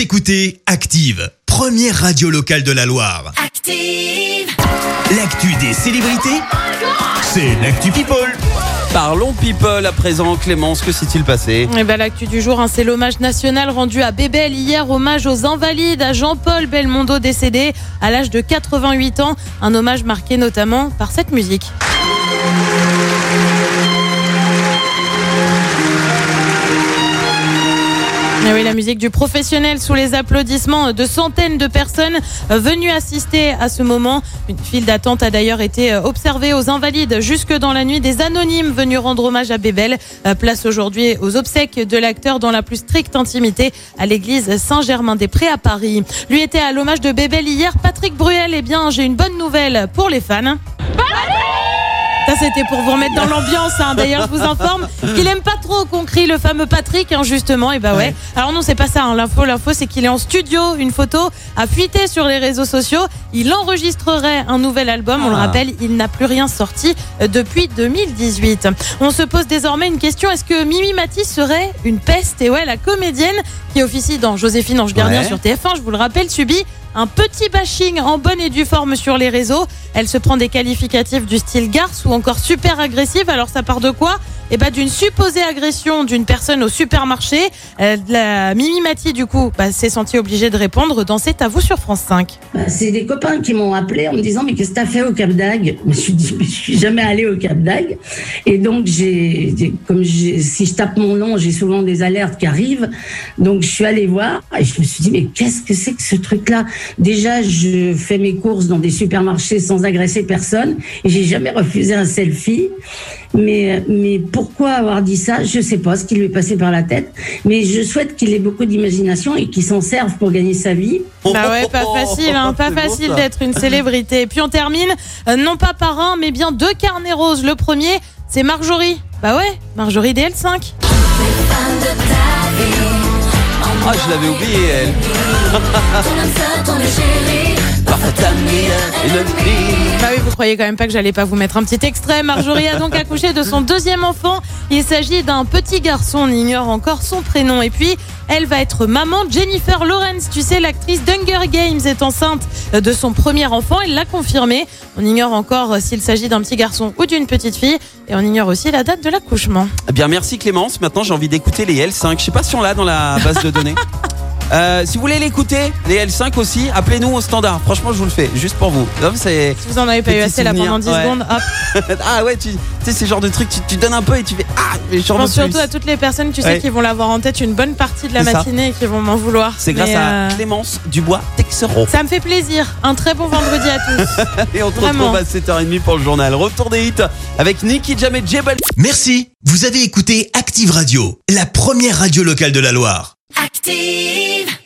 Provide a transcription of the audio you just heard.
Vous écoutez Active, première radio locale de la Loire. Active. L'actu des célébrités, c'est l'actu People. Parlons people à présent. Clémence, que s'est-il passé? Et ben, l'actu du jour, hein, c'est l'hommage national rendu à Bébel hier, hommage aux invalides, à Jean-Paul Belmondo décédé à l'âge de 88 ans. Un hommage marqué notamment par cette musique. La musique du professionnel sous les applaudissements de centaines de personnes venues assister à ce moment. Une file d'attente a d'ailleurs été observée aux Invalides jusque dans la nuit. Des anonymes venus rendre hommage à Bébel. Place aujourd'hui aux obsèques de l'acteur dans la plus stricte intimité à l'église Saint-Germain-des-Prés à Paris. Lui était à l'hommage de Bébel hier. Patrick Bruel, eh bien, j'ai une bonne nouvelle pour les fans. Ça, c'était pour vous remettre dans l'ambiance. Hein. D'ailleurs, je vous informe qu'il aime pas trop qu'on crie le fameux Patrick, hein, justement. Et bah ouais. Alors non, c'est pas ça. hein. L'info, l'info, c'est qu'il est en studio. Une photo a fuité sur les réseaux sociaux. Il enregistrerait un nouvel album. On le Ah. rappelle, il n'a plus rien sorti euh, depuis 2018. On se pose désormais une question. Est-ce que Mimi Mati serait une peste? Et ouais, la comédienne qui officie dans Joséphine Ange Gardien Ouais. sur TF1, je vous le rappelle, subit un petit bashing en bonne et due forme sur les réseaux. Elle se prend des qualificatifs du style garce ou encore super agressive. Alors ça part de quoi? Eh ben d'une supposée agression d'une personne au supermarché. Euh, la Mimi Mati du coup bah, s'est sentie obligée de répondre dans C'est à vous sur France 5. Bah, c'est des copains qui m'ont appelé en me disant mais qu'est-ce que t'as fait au Cap d'Agde? Je me suis dit mais je suis jamais allée au Cap d'Agde et donc j'ai comme si je tape mon nom j'ai souvent des alertes qui arrivent donc je suis allée voir et je me suis dit mais qu'est-ce que c'est que ce truc là Déjà je fais mes courses dans des supermarchés sans agresser personne et j'ai jamais refusé un selfie mais mais pourquoi avoir dit ça? Je sais pas ce qui lui est passé par la tête mais je souhaite qu'il ait beaucoup d'imagination et qu'il s'en serve pour gagner sa vie. Bah ouais, pas facile, hein, pas facile d'être une célébrité. Et puis on termine, euh, non pas par un, mais bien deux carnets roses. Le premier, c'est Marjorie. Bah ouais, Marjorie DL5. Ah, je l'avais oublié, elle. Bah oui, vous croyez quand même pas que j'allais pas vous mettre un petit extrait. Marjorie a donc accouché de son deuxième enfant. Il s'agit d'un petit garçon, on ignore encore son prénom. Et puis, elle va être maman. Jennifer Lawrence, tu sais, l'actrice d'Hunger Games est enceinte de son premier enfant. Elle l'a confirmé. On ignore encore s'il s'agit d'un petit garçon ou d'une petite fille. Et on ignore aussi la date de l'accouchement. Eh bien, merci Clémence. Maintenant, j'ai envie d'écouter les L5. Je sais pas si on l'a dans la base de données. Euh, si vous voulez l'écouter, les L5 aussi, appelez-nous au standard. Franchement, je vous le fais, juste pour vous. Non, c'est... Si vous en avez pas eu assez là pendant 10 ouais. secondes, hop. ah ouais, tu tu sais, c'est le genre de truc, tu, tu donnes un peu et tu fais Ah, mais je Je pense surtout à toutes les personnes, tu sais, qui vont l'avoir en tête une bonne partie de la ça. matinée et qui vont m'en vouloir. C'est grâce à euh, Clémence Dubois Texero. Ça me fait plaisir. Un très bon vendredi à tous. Et on Vraiment. retrouve à 7h30 pour le journal. Retour des hits avec Nicky Jam et Jebel. Merci, vous avez écouté Active Radio, la première radio locale de la Loire. Active.